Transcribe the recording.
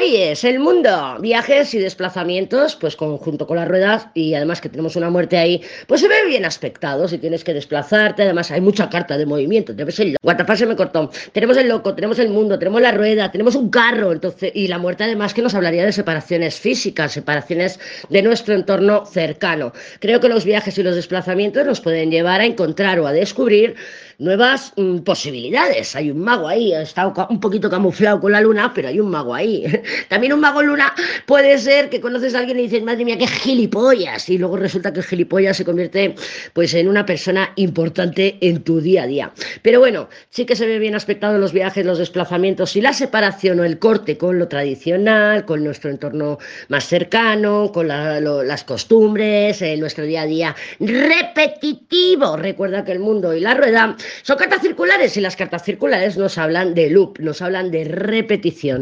El mundo, viajes y desplazamientos, pues conjunto con las ruedas y además que tenemos una muerte ahí, pues se ve bien aspectado si tienes que desplazarte, además hay mucha carta de movimiento, tenemos el Guatapá se me cortó, tenemos el loco, tenemos el mundo, tenemos la rueda, tenemos un carro, entonces, y la muerte además que nos hablaría de separaciones físicas, separaciones de nuestro entorno cercano. Creo que los viajes y los desplazamientos nos pueden llevar a encontrar o a descubrir nuevas mm, posibilidades. Hay un mago ahí, está un poquito camuflado con la luna, pero hay un mago ahí. También un mago luna puede ser que conoces a alguien y dices, madre mía, qué gilipollas, y luego resulta que el gilipollas se convierte pues en una persona importante en tu día a día. Pero bueno, sí que se ve bien aspectado los viajes, los desplazamientos y la separación o el corte con lo tradicional, con nuestro entorno más cercano, con las costumbres, en nuestro día a día repetitivo. Recuerda que el mundo y la rueda son cartas circulares y las cartas circulares nos hablan de loop, nos hablan de repetición.